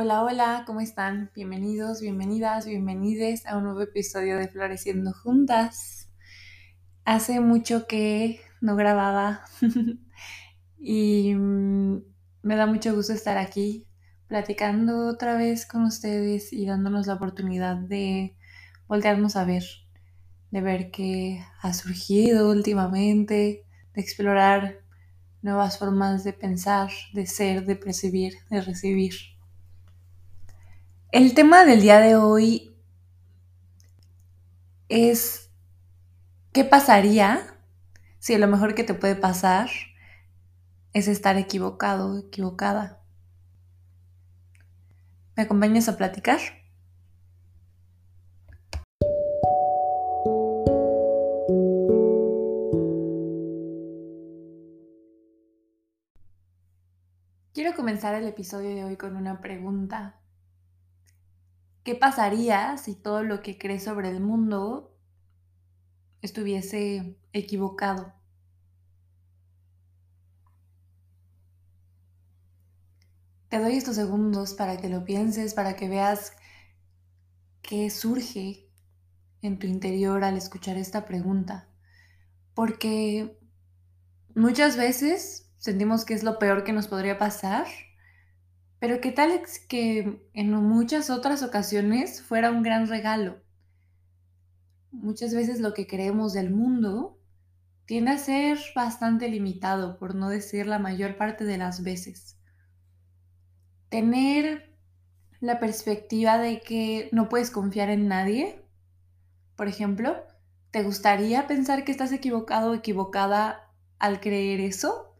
Hola, hola, ¿cómo están? Bienvenidos, bienvenidas, bienvenides a un nuevo episodio de Floreciendo Juntas. Hace mucho que no grababa y mm, me da mucho gusto estar aquí platicando otra vez con ustedes y dándonos la oportunidad de voltearnos a ver, de ver qué ha surgido últimamente, de explorar nuevas formas de pensar, de ser, de percibir, de recibir. El tema del día de hoy es ¿qué pasaría si lo mejor que te puede pasar es estar equivocado, equivocada? ¿Me acompañas a platicar? Quiero comenzar el episodio de hoy con una pregunta ¿Qué pasaría si todo lo que crees sobre el mundo estuviese equivocado? Te doy estos segundos para que lo pienses, para que veas qué surge en tu interior al escuchar esta pregunta. Porque muchas veces sentimos que es lo peor que nos podría pasar pero qué tal es que en muchas otras ocasiones fuera un gran regalo. Muchas veces lo que creemos del mundo tiende a ser bastante limitado, por no decir la mayor parte de las veces. Tener la perspectiva de que no puedes confiar en nadie, por ejemplo, ¿te gustaría pensar que estás equivocado o equivocada al creer eso?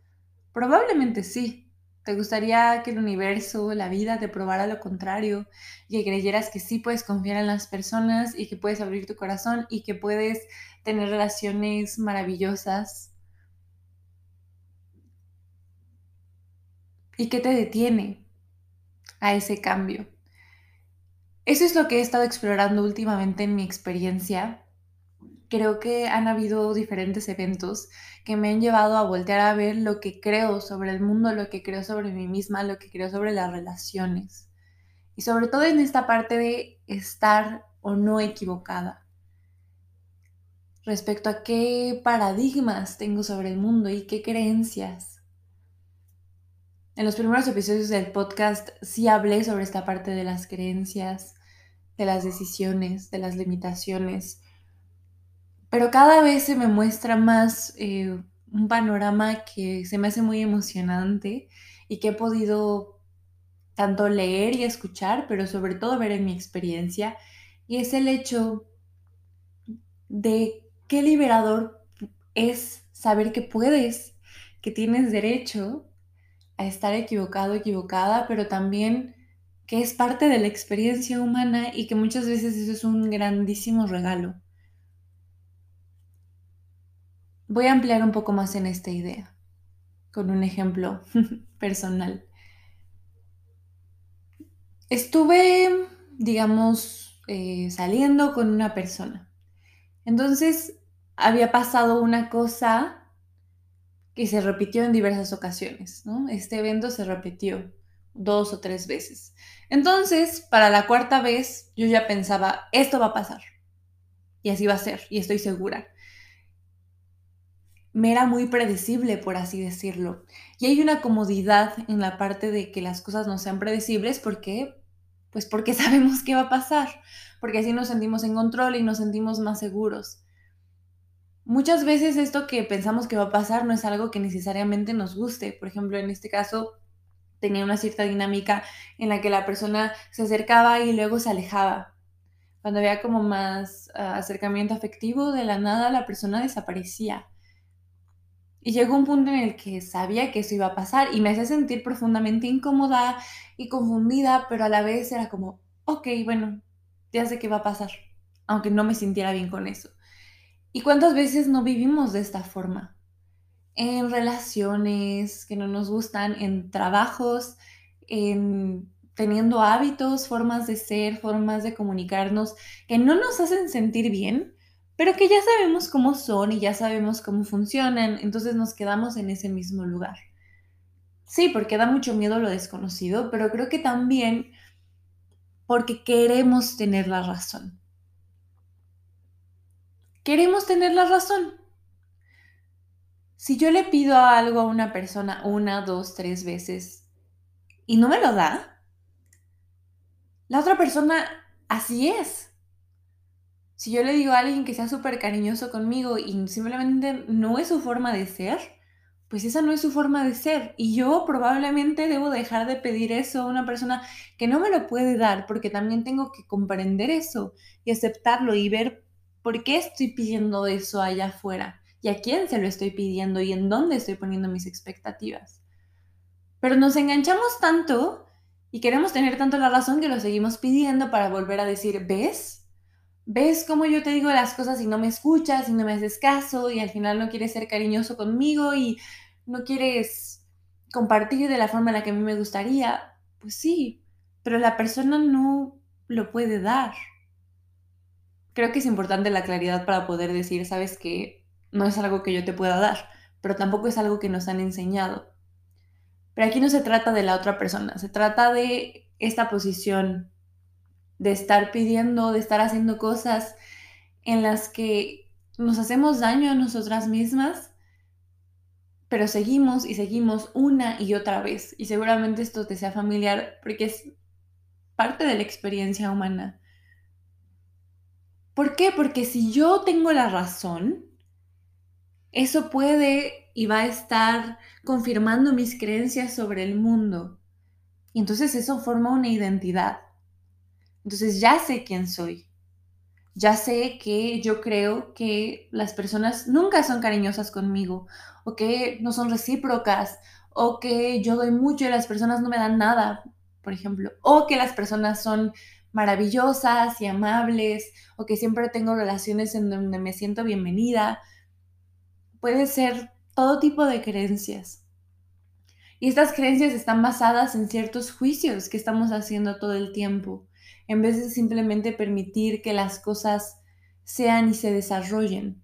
Probablemente sí, ¿Te gustaría que el universo, la vida te probara lo contrario que creyeras que sí puedes confiar en las personas y que puedes abrir tu corazón y que puedes tener relaciones maravillosas? ¿Y qué te detiene a ese cambio? Eso es lo que he estado explorando últimamente en mi experiencia creo que han habido diferentes eventos que me han llevado a voltear a ver lo que creo sobre el mundo, lo que creo sobre mí misma, lo que creo sobre las relaciones. Y sobre todo en esta parte de estar o no equivocada. Respecto a qué paradigmas tengo sobre el mundo y qué creencias. En los primeros episodios del podcast sí hablé sobre esta parte de las creencias, de las decisiones, de las limitaciones, pero cada vez se me muestra más eh, un panorama que se me hace muy emocionante y que he podido tanto leer y escuchar, pero sobre todo ver en mi experiencia, y es el hecho de qué liberador es saber que puedes, que tienes derecho a estar equivocado, equivocada, pero también que es parte de la experiencia humana y que muchas veces eso es un grandísimo regalo. Voy a ampliar un poco más en esta idea, con un ejemplo personal. Estuve, digamos, eh, saliendo con una persona. Entonces, había pasado una cosa que se repitió en diversas ocasiones. Este evento se repitió dos o tres veces. Entonces, para la cuarta vez, yo ya pensaba, esto va a pasar. Y así va a ser, y estoy segura me era muy predecible, por así decirlo. Y hay una comodidad en la parte de que las cosas no sean predecibles porque, pues porque sabemos qué va a pasar, porque así nos sentimos en control y nos sentimos más seguros. Muchas veces esto que pensamos que va a pasar no es algo que necesariamente nos guste. Por ejemplo, en este caso tenía una cierta dinámica en la que la persona se acercaba y luego se alejaba. Cuando había como más ah, acercamiento afectivo, de la nada la persona desaparecía. Y llegó un punto en el que sabía que eso iba a pasar y me hacía sentir profundamente incómoda y confundida, pero a la vez era como, ok, bueno, ya sé qué va a pasar, aunque no me sintiera bien con eso. ¿Y cuántas veces no vivimos de esta forma? En relaciones que no nos gustan, en trabajos, en teniendo hábitos, formas de ser, formas de comunicarnos que no nos hacen sentir bien pero que ya sabemos cómo son y ya sabemos cómo funcionan, entonces nos quedamos en ese mismo lugar. Sí, porque da mucho miedo lo desconocido, pero creo que también porque queremos tener la razón. Queremos tener la razón. Si yo le pido algo a una persona una, dos, tres veces y no me lo da, la otra persona así es. Si yo le digo a alguien que sea súper cariñoso conmigo y simplemente no es su forma de ser, pues esa no es su forma de ser. Y yo probablemente debo dejar de pedir eso a una persona que no me lo puede dar, porque también tengo que comprender eso y aceptarlo y ver por qué estoy pidiendo eso allá afuera y a quién se lo estoy pidiendo y en dónde estoy poniendo mis expectativas. Pero nos enganchamos tanto y queremos tener tanto la razón que lo seguimos pidiendo para volver a decir, ¿ves? ¿Ves cómo yo te digo las cosas y no me escuchas y no me haces caso y al final no quieres ser cariñoso conmigo y no quieres compartir de la forma en la que a mí me gustaría? Pues sí, pero la persona no lo puede dar. Creo que es importante la claridad para poder decir, sabes que no es algo que yo te pueda dar, pero tampoco es algo que nos han enseñado. Pero aquí no se trata de la otra persona, se trata de esta posición de estar pidiendo, de estar haciendo cosas en las que nos hacemos daño a nosotras mismas, pero seguimos y seguimos una y otra vez. Y seguramente esto te sea familiar porque es parte de la experiencia humana. ¿Por qué? Porque si yo tengo la razón, eso puede y va a estar confirmando mis creencias sobre el mundo. Y entonces eso forma una identidad. Entonces ya sé quién soy. Ya sé que yo creo que las personas nunca son cariñosas conmigo, o que no son recíprocas, o que yo doy mucho y las personas no me dan nada, por ejemplo, o que las personas son maravillosas y amables, o que siempre tengo relaciones en donde me siento bienvenida, puede ser todo tipo de creencias. Y estas creencias están basadas en ciertos juicios que estamos haciendo todo el tiempo, en vez de simplemente permitir que las cosas sean y se desarrollen.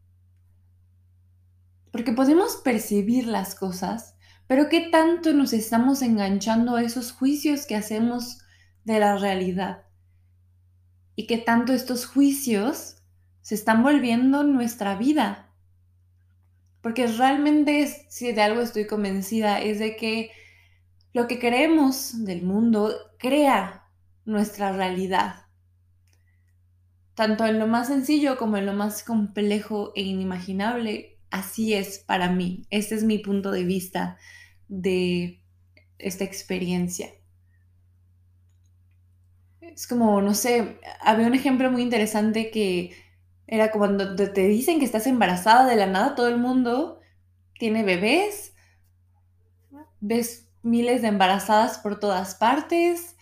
Porque podemos percibir las cosas, pero ¿qué tanto nos estamos enganchando a esos juicios que hacemos de la realidad? Y qué tanto estos juicios se están volviendo nuestra vida porque realmente, si de algo estoy convencida, es de que lo que queremos del mundo crea nuestra realidad. Tanto en lo más sencillo como en lo más complejo e inimaginable, así es para mí. Este es mi punto de vista de esta experiencia. Es como, no sé, había un ejemplo muy interesante que era cuando te dicen que estás embarazada de la nada, todo el mundo tiene bebés, ves miles de embarazadas por todas partes,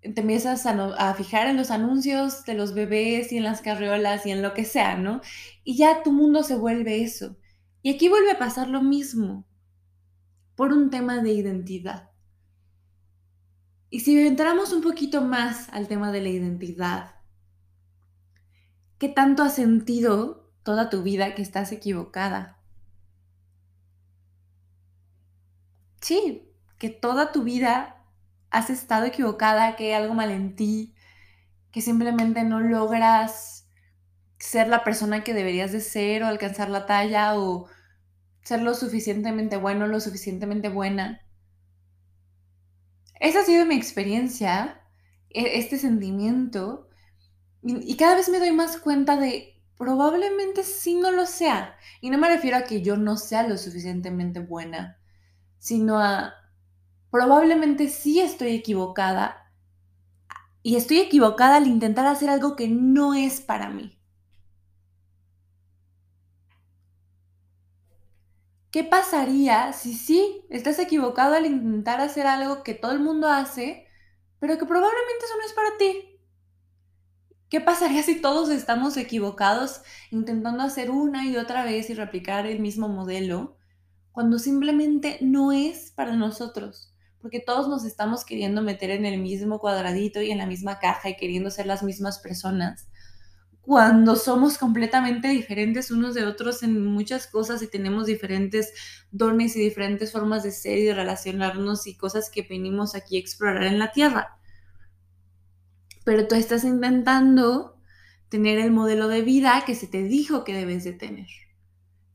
te empiezas a, fijar en los anuncios de los bebés y en las carriolas y en lo que sea, ¿no? Y ya tu mundo se vuelve eso. Y aquí vuelve a pasar lo mismo, por un tema de identidad. Y si entramos un poquito más al tema de la identidad, ¿Qué tanto has sentido toda tu vida que estás equivocada? Sí, que toda tu vida has estado equivocada, que hay algo mal en ti, que simplemente no logras ser la persona que deberías de ser o alcanzar la talla o ser lo suficientemente bueno, lo suficientemente buena. Esa ha sido mi experiencia, e-, este sentimiento y, cada vez me doy más cuenta de probablemente sí no lo sea. Y no me refiero a que yo no sea lo suficientemente buena, sino a probablemente sí estoy equivocada. Y estoy equivocada al intentar hacer algo que no es para mí. ¿Qué pasaría si sí estás equivocado al intentar hacer algo que todo el mundo hace, pero que probablemente eso no es para ti? ¿Qué pasaría si todos estamos equivocados intentando hacer una y otra vez y replicar el mismo modelo cuando simplemente no es para nosotros? Porque todos nos estamos queriendo meter en el mismo cuadradito y en la misma caja y queriendo ser las mismas personas, cuando somos completamente diferentes unos de otros en muchas cosas y tenemos diferentes dones y diferentes formas de ser y de relacionarnos y cosas que venimos aquí a explorar en la Tierra pero tú estás intentando tener el modelo de vida que se te dijo que debes de tener.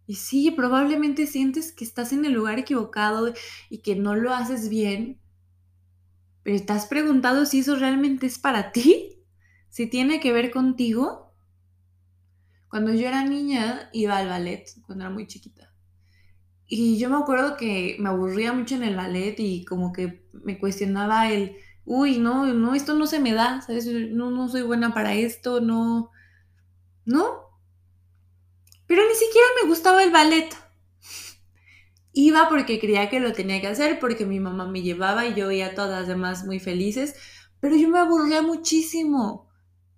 Y sí, probablemente sientes que estás en el lugar equivocado y que no lo haces bien, pero ¿te has preguntado si eso realmente es para ti? ¿Si tiene que ver contigo? Cuando yo era niña iba al ballet, cuando era muy chiquita. Y yo me acuerdo que me aburría mucho en el ballet y como que me cuestionaba el, uy, no, no, esto no se me da, ¿sabes? No, no soy buena para esto, no, no. Pero ni siquiera me gustaba el ballet. Iba porque creía que lo tenía que hacer, porque mi mamá me llevaba y yo veía a todas las demás muy felices, pero yo me aburría muchísimo.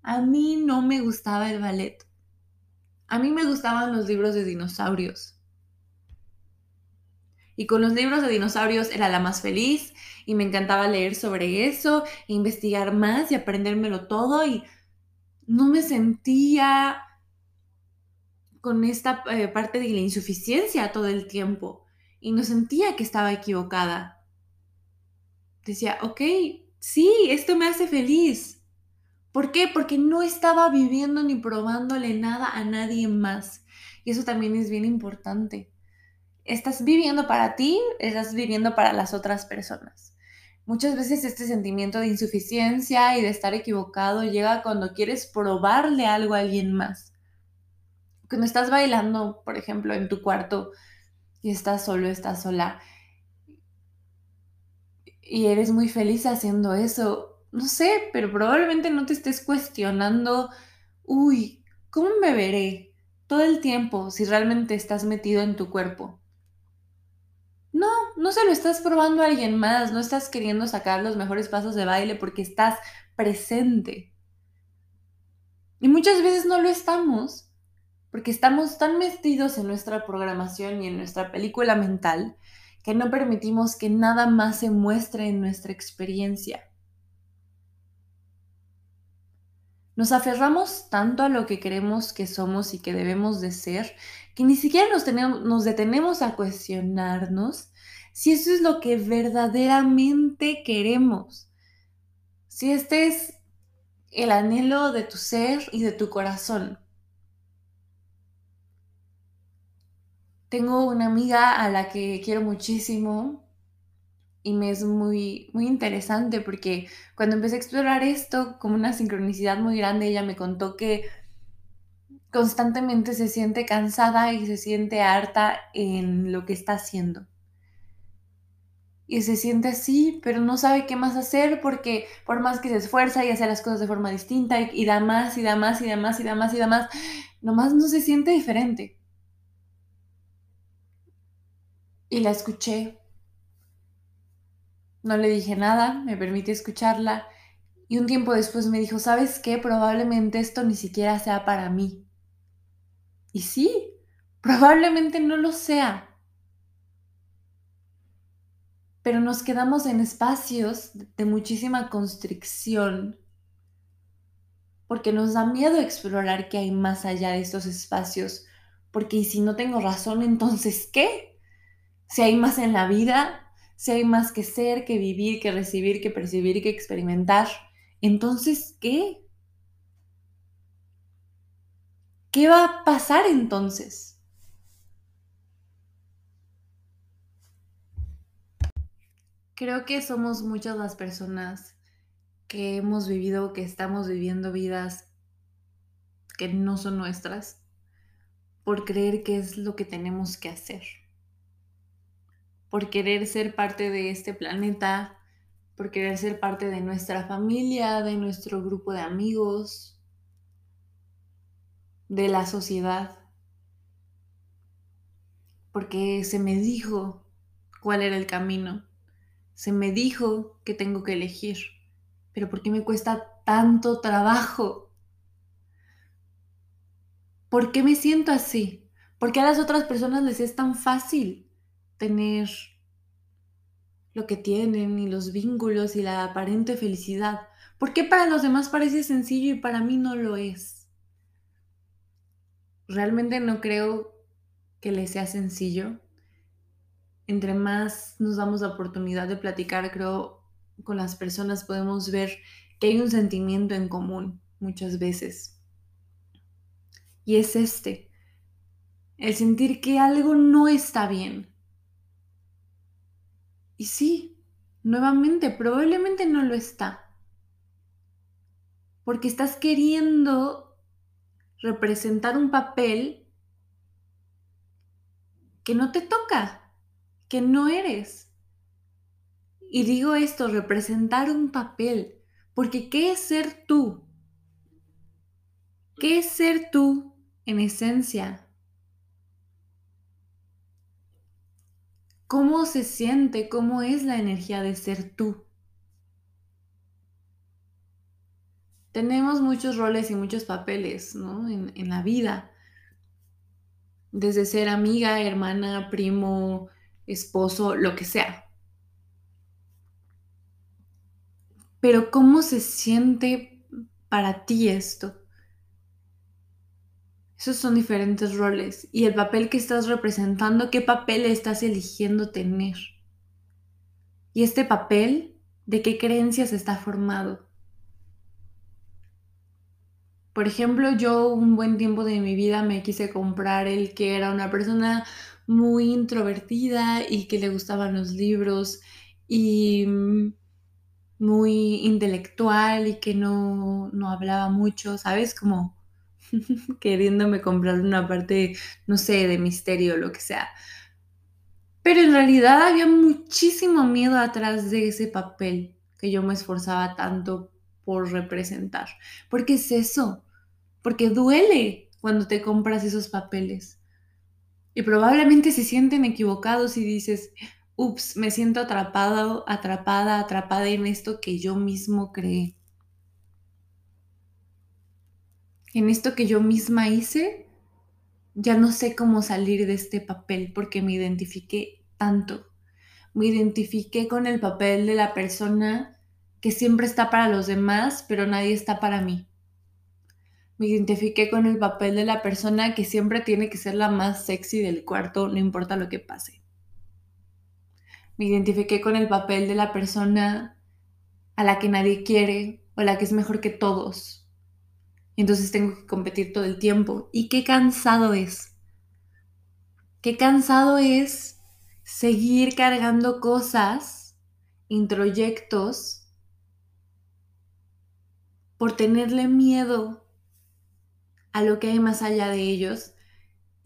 A mí no me gustaba el ballet. A mí me gustaban los libros de dinosaurios. Y con los libros de dinosaurios era la más feliz y me encantaba leer sobre eso, e investigar más y aprendérmelo todo y no me sentía con esta eh, parte de la insuficiencia todo el tiempo y no sentía que estaba equivocada. Decía, ok, sí, esto me hace feliz. ¿Por qué? Porque no estaba viviendo ni probándole nada a nadie más. Y eso también es bien importante estás viviendo para ti, estás viviendo para las otras personas. Muchas veces este sentimiento de insuficiencia y de estar equivocado llega cuando quieres probarle algo a alguien más. Cuando estás bailando, por ejemplo, en tu cuarto y estás solo, estás sola y eres muy feliz haciendo eso, no sé, pero probablemente no te estés cuestionando, uy, ¿cómo me veré todo el tiempo si realmente estás metido en tu cuerpo? No, no se lo estás probando a alguien más, no estás queriendo sacar los mejores pasos de baile porque estás presente. Y muchas veces no lo estamos porque estamos tan metidos en nuestra programación y en nuestra película mental que no permitimos que nada más se muestre en nuestra experiencia. Nos aferramos tanto a lo que creemos que somos y que debemos de ser que ni siquiera nos, nos detenemos a cuestionarnos si eso es lo que verdaderamente queremos. Si este es el anhelo de tu ser y de tu corazón. Tengo una amiga a la que quiero muchísimo y me es muy, muy interesante porque cuando empecé a explorar esto como una sincronicidad muy grande, ella me contó que constantemente se siente cansada y se siente harta en lo que está haciendo. Y se siente así, pero no sabe qué más hacer porque por más que se esfuerza y hace las cosas de forma distinta y, da más y da más y da más y da más y da más, nomás no se siente diferente. Y la escuché. No le dije nada, me permití escucharla y un tiempo después me dijo, ¿sabes qué? Probablemente esto ni siquiera sea para mí. Y sí, probablemente no lo sea. Pero nos quedamos en espacios de muchísima constricción porque nos da miedo explorar qué hay más allá de estos espacios. Porque si no tengo razón, entonces ¿qué? Si hay más en la vida, si hay más que ser, que vivir, que recibir, que percibir, que experimentar, entonces ¿qué? ¿Qué va a pasar entonces? Creo que somos muchas las personas que hemos vivido, que estamos viviendo vidas que no son nuestras, por creer que es lo que tenemos que hacer, por querer ser parte de este planeta, por querer ser parte de nuestra familia, de nuestro grupo de amigos, de la sociedad, porque se me dijo cuál era el camino, se me dijo que tengo que elegir, pero ¿por qué me cuesta tanto trabajo? ¿Por qué me siento así? ¿Por qué a las otras personas les es tan fácil tener lo que tienen y los vínculos y la aparente felicidad? ¿Por qué para los demás parece sencillo y para mí no lo es? realmente no creo que le sea sencillo. Entre más nos damos la oportunidad de platicar, creo, con las personas podemos ver que hay un sentimiento en común muchas veces. Y es este, el sentir que algo no está bien. Y sí, nuevamente, probablemente no lo está. Porque estás queriendo representar un papel que no te toca, que no eres. Y digo esto, representar un papel, porque ¿qué es ser tú? ¿Qué es ser tú en esencia? ¿Cómo se siente? ¿Cómo es la energía de ser tú? Tenemos muchos roles y muchos papeles ¿no? en, en la vida desde ser amiga, hermana, primo, esposo, lo que sea. Pero ¿cómo se siente para ti esto? Esos son diferentes roles. Y el papel que estás representando, ¿qué papel estás eligiendo tener? Y este papel, ¿de qué creencias está formado? Por ejemplo, yo un buen tiempo de mi vida me quise comprar el que era una persona muy introvertida y que le gustaban los libros y mm, muy intelectual y que no, no hablaba mucho, ¿sabes? Como queriéndome comprar una parte, no sé, de misterio o lo que sea. Pero en realidad había muchísimo miedo atrás de ese papel que yo me esforzaba tanto por representar. Porque es eso, porque duele cuando te compras esos papeles. Y probablemente se sienten equivocados y dices, ups, me siento atrapado, atrapada, atrapada en esto que yo mismo creé. En esto que yo misma hice, ya no sé cómo salir de este papel porque me identifiqué tanto. Me identifiqué con el papel de la persona que siempre está para los demás, pero nadie está para mí me identifiqué con el papel de la persona que siempre tiene que ser la más sexy del cuarto, no importa lo que pase. Me identifiqué con el papel de la persona a la que nadie quiere o la que es mejor que todos. Entonces tengo que competir todo el tiempo. Y qué cansado es. Qué cansado es seguir cargando cosas, introyectos, por tenerle miedo a lo que hay más allá de ellos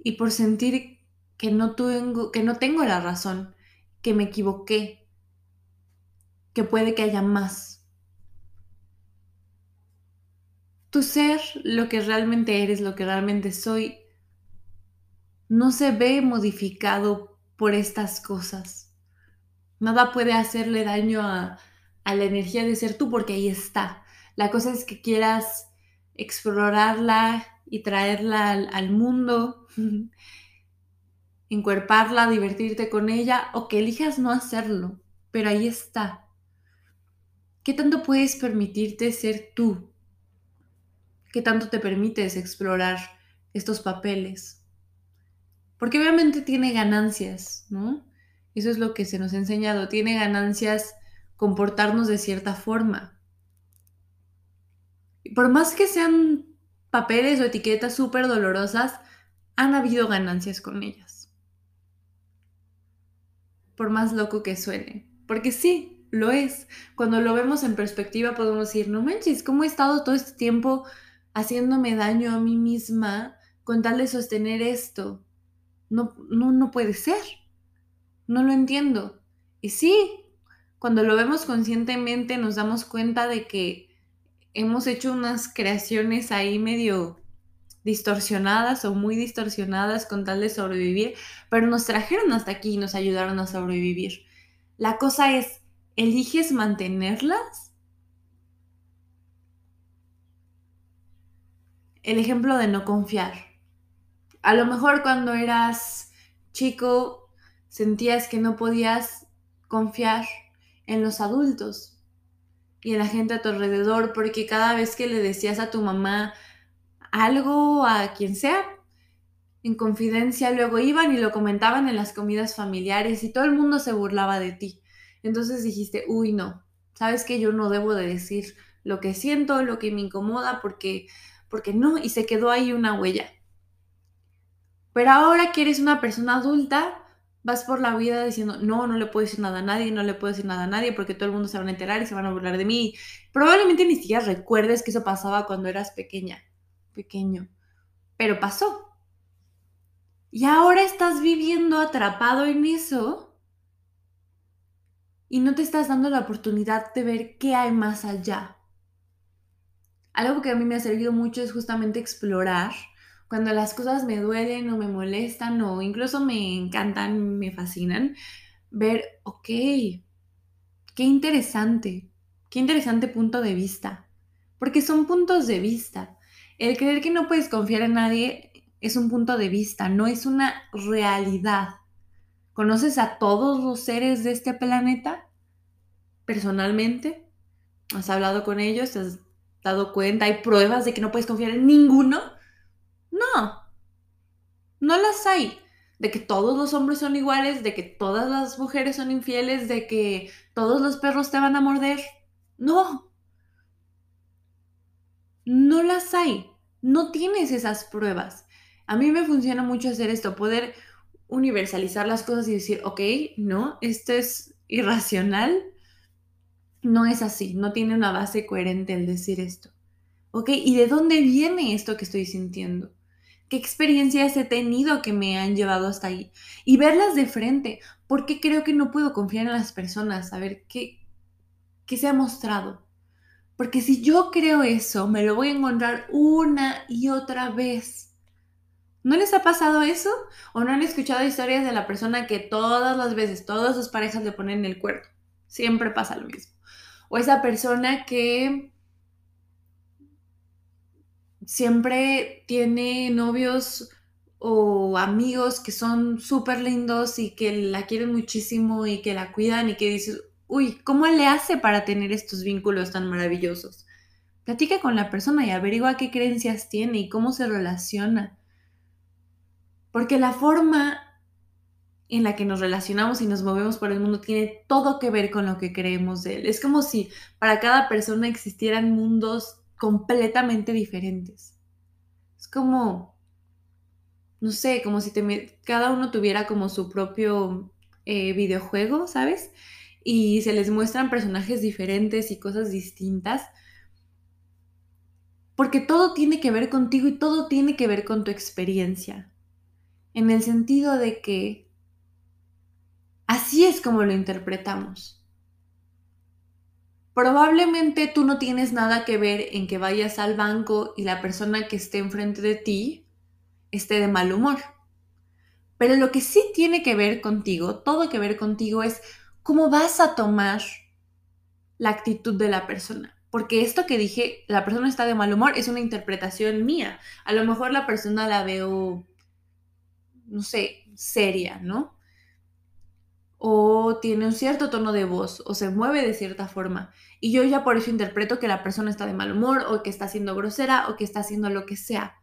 y por sentir que no tengo, que no tengo la razón, que me equivoqué, que puede que haya más. Tu ser, lo que realmente eres, lo que realmente soy, no se ve modificado por estas cosas. Nada puede hacerle daño a, la energía de ser tú porque ahí está. La cosa es que quieras explorarla y traerla al, mundo, encuerparla, divertirte con ella o que elijas no hacerlo, pero ahí está. ¿Qué tanto puedes permitirte ser tú? ¿Qué tanto te permites explorar estos papeles? Porque obviamente tiene ganancias, ¿no? Eso es lo que se nos ha enseñado. Tiene ganancias comportarnos de cierta forma. Por más que sean papeles o etiquetas súper dolorosas, han habido ganancias con ellas. Por más loco que suene. Porque sí, lo es. Cuando lo vemos en perspectiva podemos decir, no manches, ¿cómo he estado todo este tiempo haciéndome daño a mí misma con tal de sostener esto? No, no, no puede ser. No lo entiendo. Y sí, cuando lo vemos conscientemente nos damos cuenta de que hemos hecho unas creaciones ahí medio distorsionadas o muy distorsionadas con tal de sobrevivir, pero nos trajeron hasta aquí y nos ayudaron a sobrevivir. La cosa es, ¿eliges mantenerlas? El ejemplo de no confiar. A lo mejor cuando eras chico sentías que no podías confiar en los adultos, y en la gente a tu alrededor, porque cada vez que le decías a tu mamá algo, a quien sea, en confidencia, luego iban y lo comentaban en las comidas familiares y todo el mundo se burlaba de ti. Entonces dijiste, uy, no, sabes que yo no debo de decir lo que siento, lo que me incomoda, porque, porque no, y se quedó ahí una huella. Pero ahora que eres una persona adulta, vas por la vida diciendo, no, no le puedo decir nada a nadie, no le puedo decir nada a nadie porque todo el mundo se van a enterar y se van a burlar de mí. Probablemente ni siquiera recuerdes que eso pasaba cuando eras pequeña, pequeño, pero pasó. Y ahora estás viviendo atrapado en eso y no te estás dando la oportunidad de ver qué hay más allá. Algo que a mí me ha servido mucho es justamente explorar cuando las cosas me duelen o me molestan o incluso me encantan, me fascinan, ver, ok, qué interesante, qué interesante punto de vista, porque son puntos de vista. El creer que no puedes confiar en nadie es un punto de vista, no es una realidad. ¿Conoces a todos los seres de este planeta personalmente? ¿Has hablado con ellos? ¿Te has dado cuenta? ¿Hay pruebas de que no puedes confiar en ninguno? No, no las hay. De que todos los hombres son iguales, de que todas las mujeres son infieles, de que todos los perros te van a morder. No. No las hay. No tienes esas pruebas. A mí me funciona mucho hacer esto, poder universalizar las cosas y decir, ok, no, esto es irracional. No es así, no tiene una base coherente el decir esto. ¿Ok? ¿Y de dónde viene esto que estoy sintiendo? qué experiencias he tenido que me han llevado hasta ahí y verlas de frente. ¿Por qué creo que no puedo confiar en las personas? A ver qué, qué se ha mostrado. Porque si yo creo eso, me lo voy a encontrar una y otra vez. ¿No les ha pasado eso? ¿O no han escuchado historias de la persona que todas las veces, todas sus parejas le ponen el cuerno? Siempre pasa lo mismo. O esa persona que siempre tiene novios o amigos que son súper lindos y que la quieren muchísimo y que la cuidan y que dices, uy, ¿cómo le hace para tener estos vínculos tan maravillosos? Platica con la persona y averigua qué creencias tiene y cómo se relaciona. Porque la forma en la que nos relacionamos y nos movemos por el mundo tiene todo que ver con lo que creemos de él. Es como si para cada persona existieran mundos completamente diferentes. Es como, no sé, como si cada uno tuviera como su propio eh, videojuego, ¿sabes? Y se les muestran personajes diferentes y cosas distintas. Porque todo tiene que ver contigo y todo tiene que ver con tu experiencia. En el sentido de que así es como lo interpretamos. Probablemente tú no tienes nada que ver en que vayas al banco y la persona que esté enfrente de ti esté de mal humor. Pero lo que sí tiene que ver contigo, todo que ver contigo es cómo vas a tomar la actitud de la persona. Porque esto que dije, la persona está de mal humor, es una interpretación mía. A lo mejor la persona la veo, no sé, seria, ¿no? O tiene un cierto tono de voz o se mueve de cierta forma. Y yo ya por eso interpreto que la persona está de mal humor o que está siendo grosera o que está haciendo lo que sea.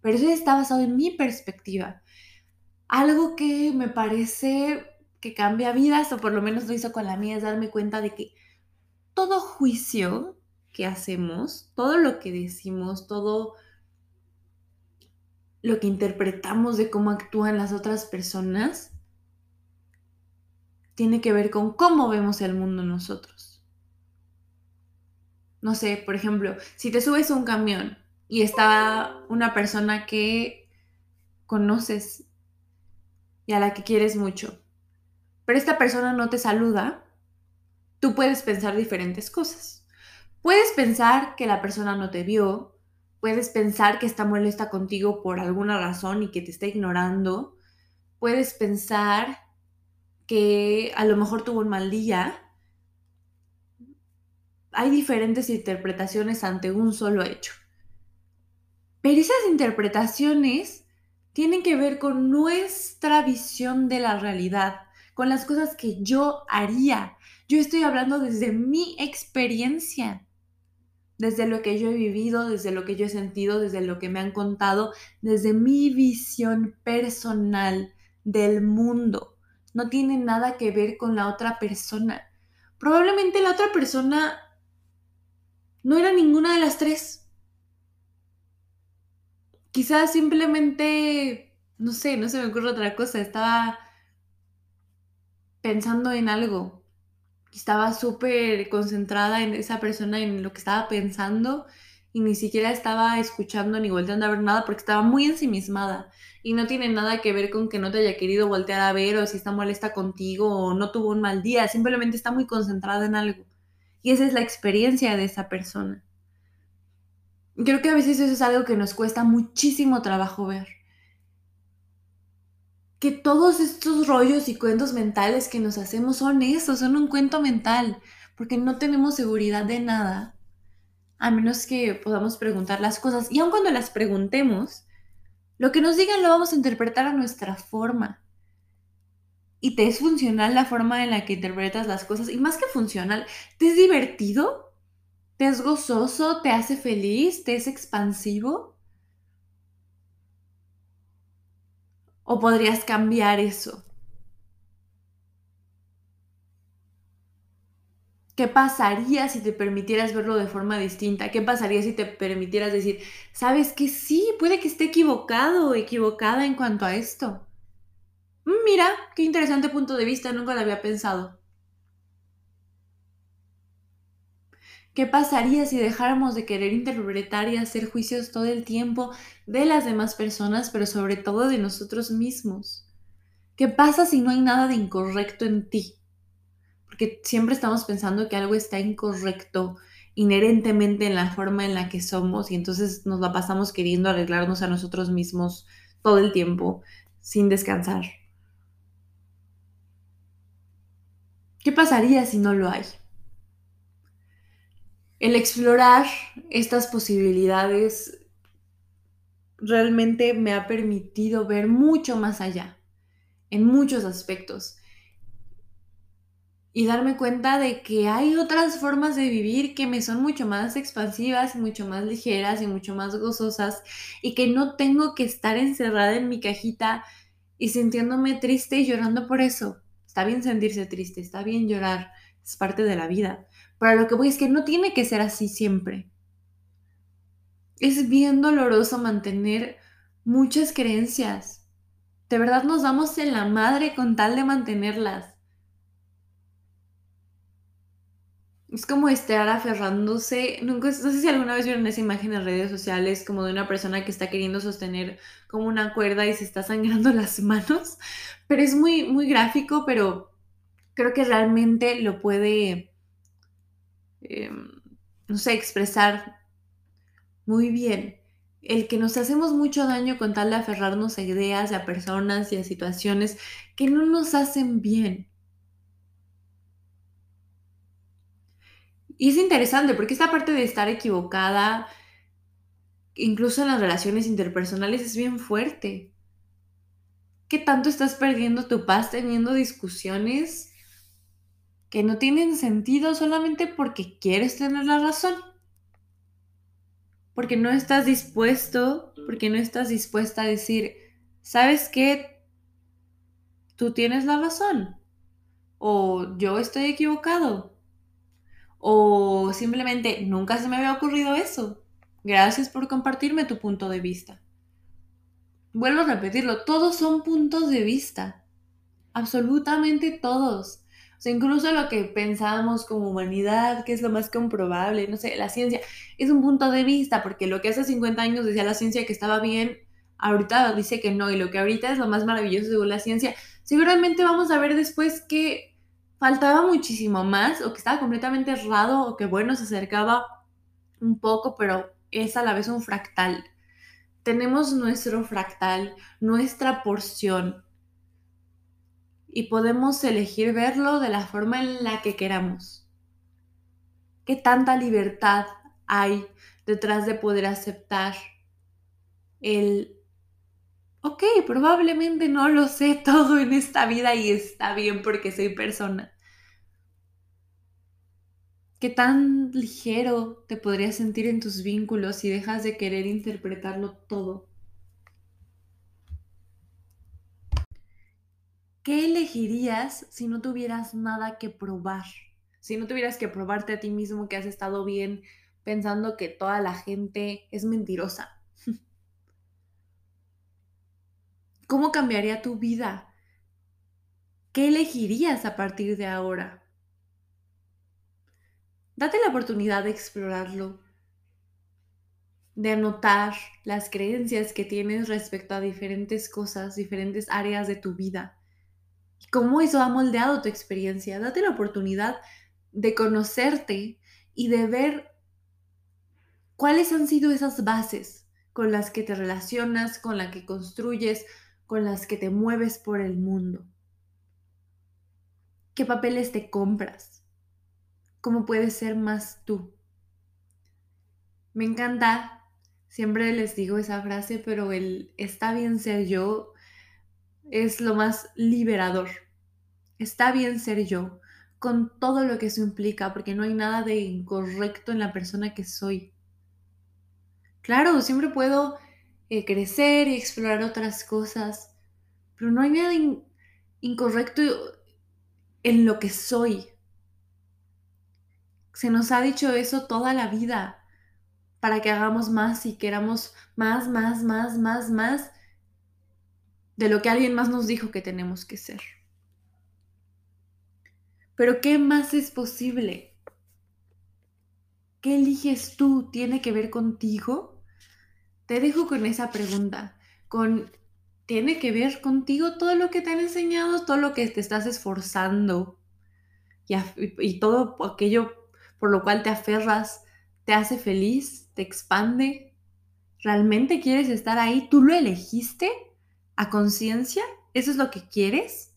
Pero eso está basado en mi perspectiva. Algo que me parece que cambia vidas, o por lo menos lo hizo con la mía, es darme cuenta de que todo juicio que hacemos, todo lo que decimos, todo lo que interpretamos de cómo actúan las otras personas, tiene que ver con cómo vemos el mundo nosotros. No sé, por ejemplo, si te subes a un camión y está una persona que conoces y a la que quieres mucho, pero esta persona no te saluda, tú puedes pensar diferentes cosas. Puedes pensar que la persona no te vio, puedes pensar que está molesta contigo por alguna razón y que te está ignorando, puedes pensar que a lo mejor tuvo un mal día, hay diferentes interpretaciones ante un solo hecho. Pero esas interpretaciones tienen que ver con nuestra visión de la realidad, con las cosas que yo haría. Yo estoy hablando desde mi experiencia, desde lo que yo he vivido, desde lo que yo he sentido, desde lo que me han contado, desde mi visión personal del mundo no tiene nada que ver con la otra persona. Probablemente la otra persona no era ninguna de las tres. Quizás simplemente, no sé, no se me ocurre otra cosa, estaba pensando en algo. Estaba súper concentrada en esa persona, en lo que estaba pensando y ni siquiera estaba escuchando ni volteando a ver nada porque estaba muy ensimismada y no tiene nada que ver con que no te haya querido voltear a ver o si está molesta contigo o no tuvo un mal día, simplemente está muy concentrada en algo. Y esa es la experiencia de esa persona. Creo que a veces eso es algo que nos cuesta muchísimo trabajo ver. Que todos estos rollos y cuentos mentales que nos hacemos son eso, son un cuento mental, porque no tenemos seguridad de nada, a menos que podamos preguntar las cosas. Y aun cuando las preguntemos, lo que nos digan lo vamos a interpretar a nuestra forma. Y te es funcional la forma en la que interpretas las cosas. Y más que funcional, ¿te es divertido? ¿Te es gozoso? ¿Te hace feliz? ¿Te es expansivo? ¿O podrías cambiar eso? ¿Qué pasaría si te permitieras verlo de forma distinta? ¿Qué pasaría si te permitieras decir, sabes que sí, puede que esté equivocado o equivocada en cuanto a esto? Mm, mira, qué interesante punto de vista, nunca lo había pensado. ¿Qué pasaría si dejáramos de querer interpretar y hacer juicios todo el tiempo de las demás personas, pero sobre todo de nosotros mismos? ¿Qué pasa si no hay nada de incorrecto en ti? Porque siempre estamos pensando que algo está incorrecto inherentemente en la forma en la que somos y entonces nos la pasamos queriendo arreglarnos a nosotros mismos todo el tiempo sin descansar. ¿Qué pasaría si no lo hay? El explorar estas posibilidades realmente me ha permitido ver mucho más allá, en muchos aspectos y darme cuenta de que hay otras formas de vivir que me son mucho más expansivas, mucho más ligeras y mucho más gozosas y que no tengo que estar encerrada en mi cajita y sintiéndome triste y llorando por eso. Está bien sentirse triste, está bien llorar, es parte de la vida. Pero lo que voy es que no tiene que ser así siempre. Es bien doloroso mantener muchas creencias. De verdad nos damos en la madre con tal de mantenerlas. Es como estar aferrándose, nunca, no sé si alguna vez vieron esa imagen en redes sociales como de una persona que está queriendo sostener como una cuerda y se está sangrando las manos, pero es muy, muy gráfico, pero creo que realmente lo puede, em, no sé, expresar muy bien. El que nos hacemos mucho daño con tal de aferrarnos a ideas, a personas y a situaciones que no nos hacen bien Y es interesante porque esta parte de estar equivocada, incluso en las relaciones interpersonales, es bien fuerte. ¿Qué tanto estás perdiendo tu paz teniendo discusiones que no tienen sentido solamente porque quieres tener la razón? Porque no estás dispuesto, porque no estás dispuesta a decir, ¿sabes qué? Tú tienes la razón. O yo estoy equivocado o simplemente nunca se me había ocurrido eso. Gracias por compartirme tu punto de vista. Vuelvo a repetirlo, todos son puntos de vista. Absolutamente todos. O sea, incluso lo que pensamos como humanidad, que es lo más comprobable, no sé, la ciencia, es un punto de vista, porque lo que hace 50 años decía la ciencia que estaba bien, ahorita dice que no, y lo que ahorita es lo más maravilloso según la ciencia, seguramente vamos a ver después que faltaba muchísimo más o que estaba completamente errado o que bueno, se acercaba un poco, pero es a la vez un fractal. Tenemos nuestro fractal, nuestra porción y podemos elegir verlo de la forma en la que queramos. ¿Qué tanta libertad hay detrás de poder aceptar el ok, probablemente no lo sé todo en esta vida y está bien porque soy persona. ¿Qué tan ligero te podrías sentir en tus vínculos si dejas de querer interpretarlo todo? ¿Qué elegirías si no tuvieras nada que probar? Si no tuvieras que probarte a ti mismo que has estado bien pensando que toda la gente es mentirosa. ¿Cómo cambiaría tu vida? ¿Qué elegirías a partir de ahora? Date la oportunidad de explorarlo, de anotar las creencias que tienes respecto a diferentes cosas, diferentes áreas de tu vida. Y cómo eso ha moldeado tu experiencia. Date la oportunidad de conocerte y de ver cuáles han sido esas bases con las que te relacionas, con las que construyes, con las que te mueves por el mundo. ¿Qué papeles te compras? ¿Cómo puedes ser más tú? Me encanta, siempre les digo esa frase, pero el está bien ser yo es lo más liberador. Está bien ser yo, con todo lo que eso implica, porque no hay nada de incorrecto en la persona que soy. Claro, siempre puedo crecer y explorar otras cosas, pero no hay nada incorrecto en lo que soy. Se nos ha dicho eso toda la vida para que hagamos más y queramos más, más, más, más, más de lo que alguien más nos dijo que tenemos que ser. Pero ¿qué más es posible? ¿Qué eliges tú? ¿Tiene que ver contigo? Te dejo con esa pregunta, con ¿tiene que ver contigo todo lo que te han enseñado, todo lo que te estás esforzando y, y todo aquello por lo cual te aferras, te hace feliz, te expande? ¿Realmente quieres estar ahí? ¿Tú lo elegiste a conciencia? ¿Eso es lo que quieres?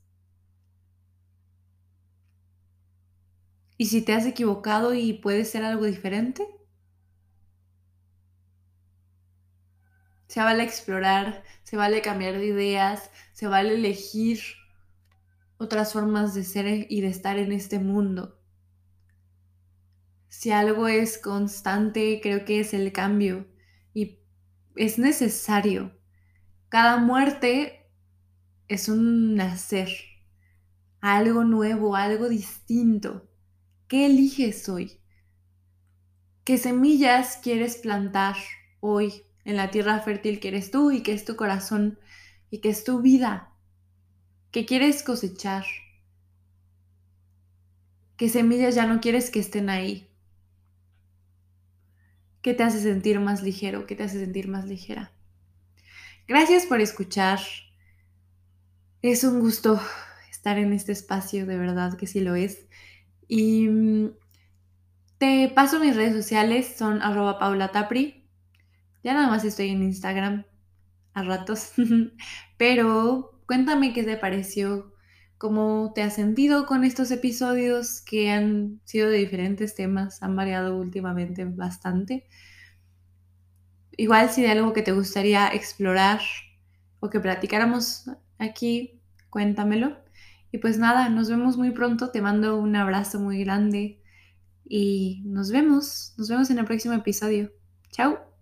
¿Y si te has equivocado y puede ser algo diferente? Se vale explorar, se vale cambiar de ideas, se vale elegir otras formas de ser y de estar en este mundo. Si algo es constante, creo que es el cambio y es necesario. Cada muerte es un nacer, algo nuevo, algo distinto. ¿Qué eliges hoy? ¿Qué semillas quieres plantar hoy en la tierra fértil que eres tú y que es tu corazón y que es tu vida, que quieres cosechar, que semillas ya no quieres que estén ahí, que te hace sentir más ligero, que te hace sentir más ligera. Gracias por escuchar. Es un gusto estar en este espacio, de verdad que sí lo es. Y mm, te paso mis redes sociales, son arroba paulatapri, ya nada más estoy en Instagram a ratos, pero cuéntame qué te pareció, cómo te has sentido con estos episodios que han sido de diferentes temas, han variado últimamente bastante. Igual si de algo que te gustaría explorar o que platicáramos aquí, cuéntamelo. Y pues nada, nos vemos muy pronto, te mando un abrazo muy grande y nos vemos, nos vemos en el próximo episodio. Chao.